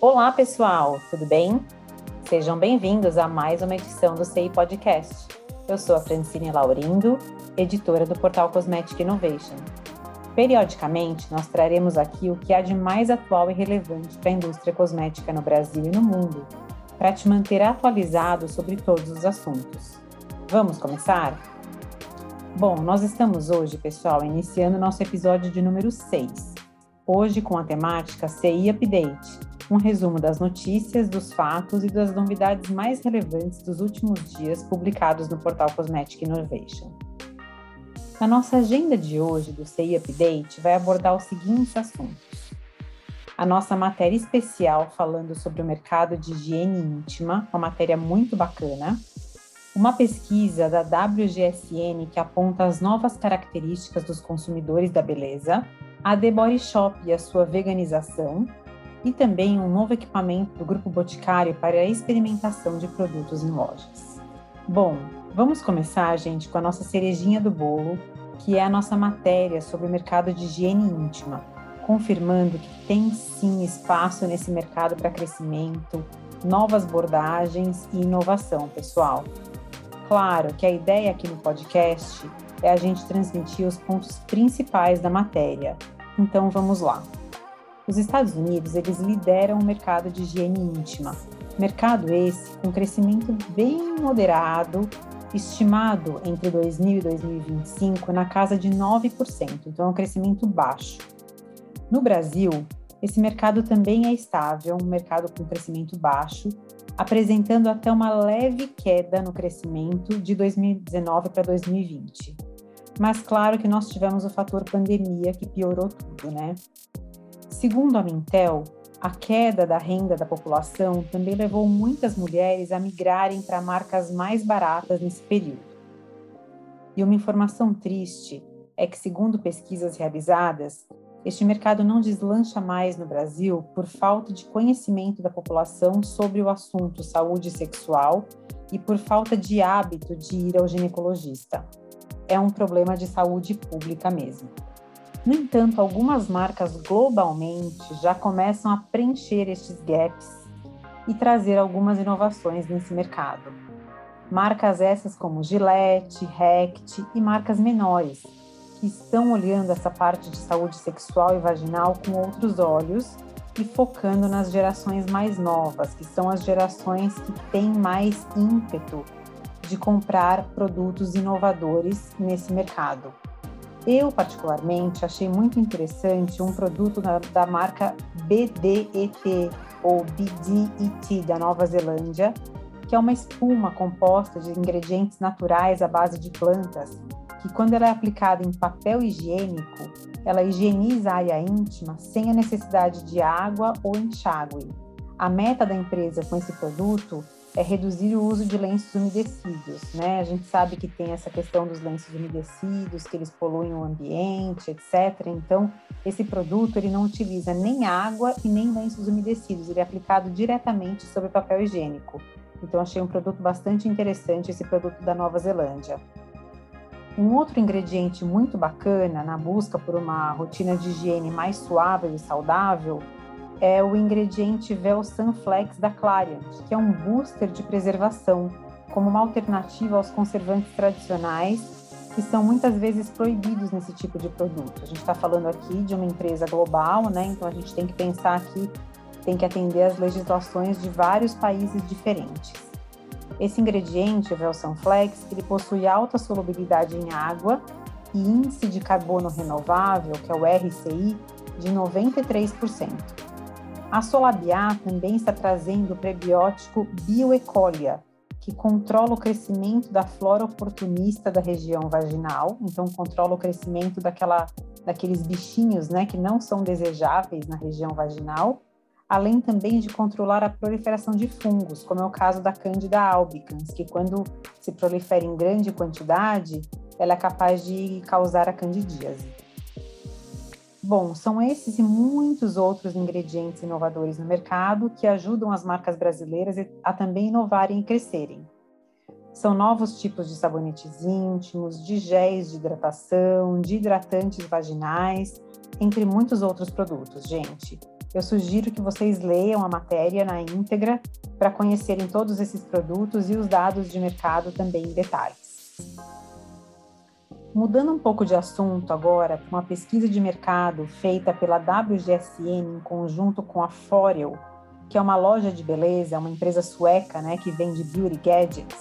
Olá, pessoal, tudo bem? Sejam bem-vindos a mais uma edição do CI Podcast. Eu sou a Francine Laurindo, editora do portal Cosmetic Innovation. Periodicamente, nós traremos aqui o que há de mais atual e relevante para a indústria cosmética no Brasil e no mundo, para te manter atualizado sobre todos os assuntos. Vamos começar? Bom, nós estamos hoje, pessoal, iniciando nosso episódio de número 6. Hoje com a temática CI Update, um resumo das notícias, dos fatos e das novidades mais relevantes dos últimos dias publicados no portal Cosmetic Innovation. A nossa agenda de hoje do CI Update vai abordar os seguintes assuntos. A nossa matéria especial falando sobre o mercado de higiene íntima, uma matéria muito bacana. Uma pesquisa da WGSN que aponta as novas características dos consumidores da beleza. A The Body Shop e a sua veganização, e também um novo equipamento do Grupo Boticário para a experimentação de produtos em lojas. Bom, vamos começar, gente, com a nossa cerejinha do bolo, que é a nossa matéria sobre o mercado de higiene íntima, confirmando que tem sim espaço nesse mercado para crescimento, novas abordagens e inovação, pessoal. Claro que a ideia aqui no podcast é a gente transmitir os pontos principais da matéria. Então vamos lá. Os Estados Unidos, eles lideram o mercado de higiene íntima. Mercado esse com crescimento bem moderado, estimado entre 2000 e 2025 na casa de 9%, então é um crescimento baixo. No Brasil, esse mercado também é estável, um mercado com crescimento baixo, apresentando até uma leve queda no crescimento de 2019 para 2020. Mas claro que nós tivemos o fator pandemia que piorou tudo, né? Segundo a Mintel, a queda da renda da população também levou muitas mulheres a migrarem para marcas mais baratas nesse período. E uma informação triste é que, segundo pesquisas realizadas, este mercado não deslancha mais no Brasil por falta de conhecimento da população sobre o assunto saúde sexual e por falta de hábito de ir ao ginecologista. É um problema de saúde pública mesmo. No entanto, algumas marcas globalmente já começam a preencher estes gaps e trazer algumas inovações nesse mercado. Marcas essas como Gillette, Rect e marcas menores, que estão olhando essa parte de saúde sexual e vaginal com outros olhos e focando nas gerações mais novas, que são as gerações que têm mais ímpeto de comprar produtos inovadores nesse mercado. Eu, particularmente, achei muito interessante um produto da, da marca BDET, ou BDET, da Nova Zelândia, que é uma espuma composta de ingredientes naturais à base de plantas, que quando ela é aplicada em papel higiênico, ela higieniza a área íntima sem a necessidade de água ou enxágue. A meta da empresa com esse produto é reduzir o uso de lenços umedecidos, né? A gente sabe que tem essa questão dos lenços umedecidos, que eles poluem o ambiente, etc. Então, esse produto ele não utiliza nem água e nem lenços umedecidos, ele é aplicado diretamente sobre papel higiênico. Então, achei um produto bastante interessante esse produto da Nova Zelândia. Um outro ingrediente muito bacana na busca por uma rotina de higiene mais suave e saudável é o ingrediente Vel Sunflex da Clariant, que é um booster de preservação, como uma alternativa aos conservantes tradicionais que são muitas vezes proibidos nesse tipo de produto. A gente está falando aqui de uma empresa global, né? Então a gente tem que pensar que tem que atender às legislações de vários países diferentes. Esse ingrediente, o Velsanflex, ele possui alta solubilidade em água e índice de carbono renovável, que é o RCI, de 93%. A Solabiá também está trazendo o prebiótico Bioecolia, que controla o crescimento da flora oportunista da região vaginal, então controla o crescimento daquela, daqueles bichinhos né, que não são desejáveis na região vaginal, além também de controlar a proliferação de fungos, como é o caso da Candida albicans, que quando se prolifera em grande quantidade, ela é capaz de causar a candidíase. Bom, são esses e muitos outros ingredientes inovadores no mercado que ajudam as marcas brasileiras a também inovarem e crescerem. São novos tipos de sabonetes íntimos, de géis de hidratação, de hidratantes vaginais, entre muitos outros produtos, gente. Eu sugiro que vocês leiam a matéria na íntegra para conhecerem todos esses produtos e os dados de mercado também em detalhes. Mudando um pouco de assunto agora, uma pesquisa de mercado feita pela WGSN em conjunto com a Forel, que é uma loja de beleza, uma empresa sueca né, que vende beauty gadgets,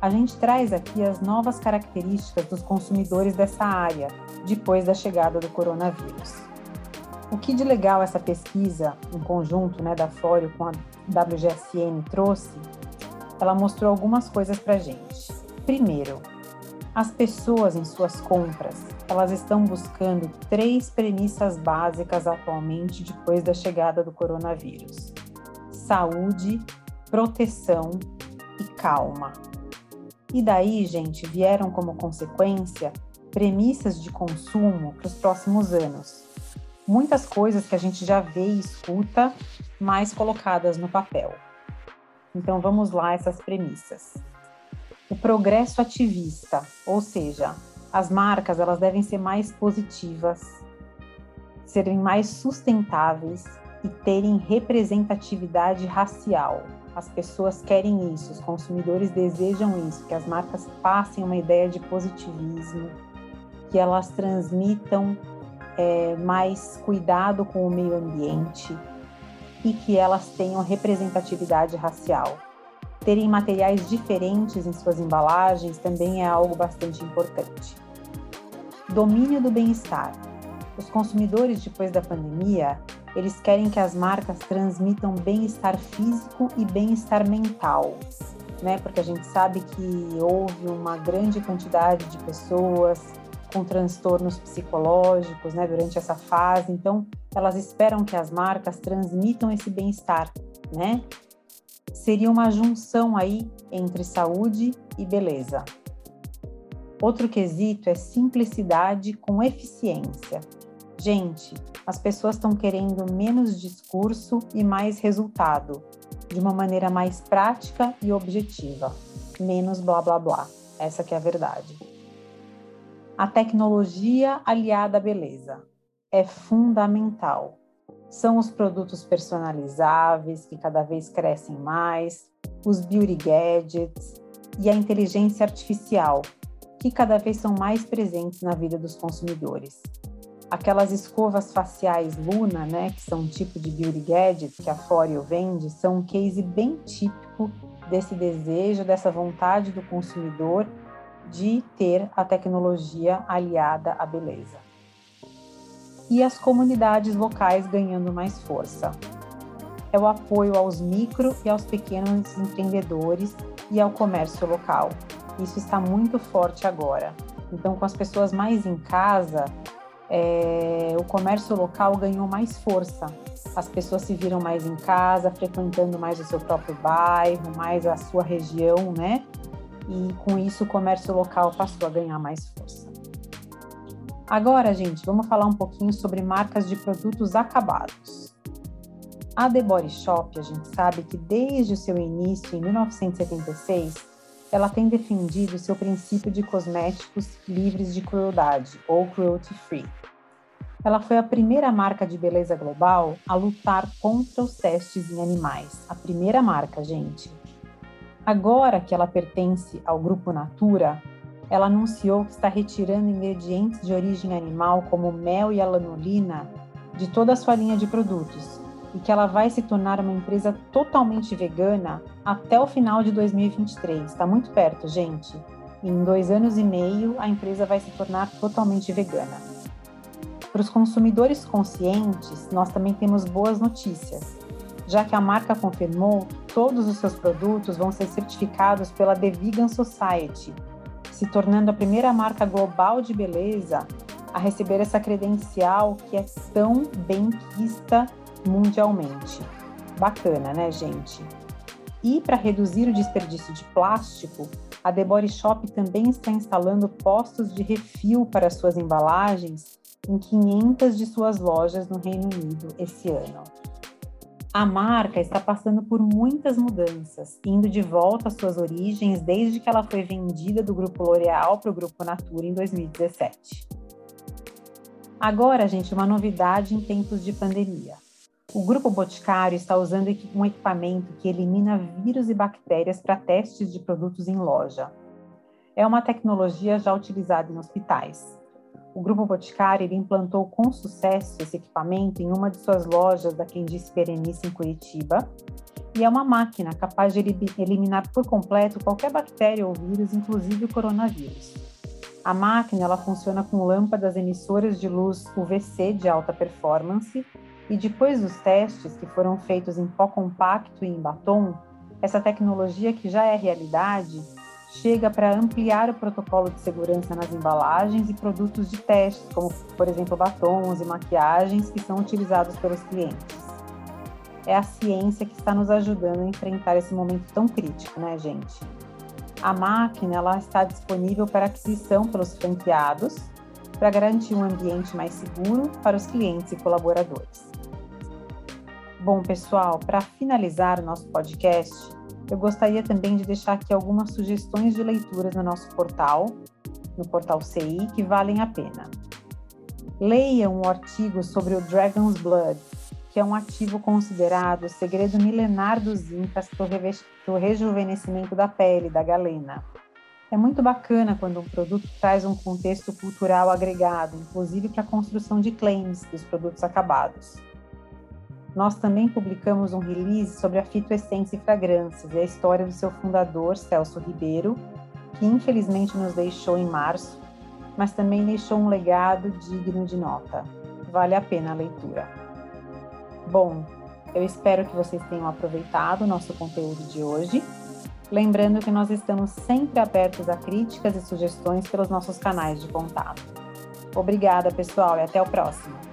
a gente traz aqui as novas características dos consumidores dessa área depois da chegada do coronavírus. O que de legal essa pesquisa, em conjunto né, da Forel com a WGSN, trouxe, ela mostrou algumas coisas para gente. Primeiro, as pessoas em suas compras, elas estão buscando três premissas básicas atualmente depois da chegada do coronavírus: saúde, proteção e calma. E daí, gente, vieram como consequência premissas de consumo para os próximos anos. Muitas coisas que a gente já vê e escuta, mas colocadas no papel. Então vamos lá essas premissas o progresso ativista, ou seja, as marcas elas devem ser mais positivas, serem mais sustentáveis e terem representatividade racial. As pessoas querem isso, os consumidores desejam isso, que as marcas passem uma ideia de positivismo, que elas transmitam é, mais cuidado com o meio ambiente e que elas tenham representatividade racial terem materiais diferentes em suas embalagens também é algo bastante importante. Domínio do bem-estar. Os consumidores, depois da pandemia, eles querem que as marcas transmitam bem-estar físico e bem-estar mental, né? Porque a gente sabe que houve uma grande quantidade de pessoas com transtornos psicológicos, né, durante essa fase. Então, elas esperam que as marcas transmitam esse bem-estar, né? Seria uma junção aí entre saúde e beleza. Outro quesito é simplicidade com eficiência. Gente, as pessoas estão querendo menos discurso e mais resultado, de uma maneira mais prática e objetiva, menos blá blá blá. Essa que é a verdade. A tecnologia aliada à beleza é fundamental são os produtos personalizáveis, que cada vez crescem mais, os beauty gadgets e a inteligência artificial, que cada vez são mais presentes na vida dos consumidores. Aquelas escovas faciais Luna, né, que são um tipo de beauty gadget que a Foreo vende, são um case bem típico desse desejo, dessa vontade do consumidor de ter a tecnologia aliada à beleza e as comunidades locais ganhando mais força. É o apoio aos micro e aos pequenos empreendedores e ao comércio local. Isso está muito forte agora. Então, com as pessoas mais em casa, é, o comércio local ganhou mais força. As pessoas se viram mais em casa, frequentando mais o seu próprio bairro, mais a sua região, né? E com isso o comércio local passou a ganhar mais força. Agora, gente, vamos falar um pouquinho sobre marcas de produtos acabados. A The Body Shop, a gente sabe que desde o seu início, em 1976, ela tem defendido seu princípio de cosméticos livres de crueldade, ou cruelty free. Ela foi a primeira marca de beleza global a lutar contra os testes em animais. A primeira marca, gente. Agora que ela pertence ao grupo Natura, ela anunciou que está retirando ingredientes de origem animal, como mel e a lanolina, de toda a sua linha de produtos e que ela vai se tornar uma empresa totalmente vegana até o final de 2023. Está muito perto, gente. Em dois anos e meio, a empresa vai se tornar totalmente vegana. Para os consumidores conscientes, nós também temos boas notícias, já que a marca confirmou que todos os seus produtos vão ser certificados pela The Vegan Society, se tornando a primeira marca global de beleza a receber essa credencial que é tão bem vista mundialmente. Bacana, né, gente? E para reduzir o desperdício de plástico, a The Body Shop também está instalando postos de refil para suas embalagens em 500 de suas lojas no Reino Unido esse ano. A marca está passando por muitas mudanças, indo de volta às suas origens desde que ela foi vendida do grupo L'Oréal para o grupo Natura em 2017. Agora, gente, uma novidade em tempos de pandemia. O Grupo Boticário está usando um equipamento que elimina vírus e bactérias para testes de produtos em loja. É uma tecnologia já utilizada em hospitais. O Grupo Boticário implantou com sucesso esse equipamento em uma de suas lojas da Quem Disse Berenice, em Curitiba, e é uma máquina capaz de eliminar por completo qualquer bactéria ou vírus, inclusive o coronavírus. A máquina ela funciona com lâmpadas emissoras de luz UVC de alta performance e depois dos testes que foram feitos em pó compacto e em batom, essa tecnologia que já é realidade chega para ampliar o protocolo de segurança nas embalagens e produtos de testes, como por exemplo batons e maquiagens que são utilizados pelos clientes. É a ciência que está nos ajudando a enfrentar esse momento tão crítico, né, gente? A máquina ela está disponível para aquisição pelos franqueados para garantir um ambiente mais seguro para os clientes e colaboradores. Bom, pessoal, para finalizar o nosso podcast, eu gostaria também de deixar aqui algumas sugestões de leituras no nosso portal, no portal CI, que valem a pena. Leia um artigo sobre o Dragon's Blood, que é um ativo considerado o segredo milenar dos Incas para o rejuvenescimento da pele, da galena. É muito bacana quando um produto traz um contexto cultural agregado, inclusive para a construção de claims dos produtos acabados. Nós também publicamos um release sobre a fitoessência e fragrâncias e a história do seu fundador, Celso Ribeiro, que infelizmente nos deixou em março, mas também deixou um legado digno de nota. Vale a pena a leitura. Bom, eu espero que vocês tenham aproveitado o nosso conteúdo de hoje. Lembrando que nós estamos sempre abertos a críticas e sugestões pelos nossos canais de contato. Obrigada, pessoal, e até o próximo.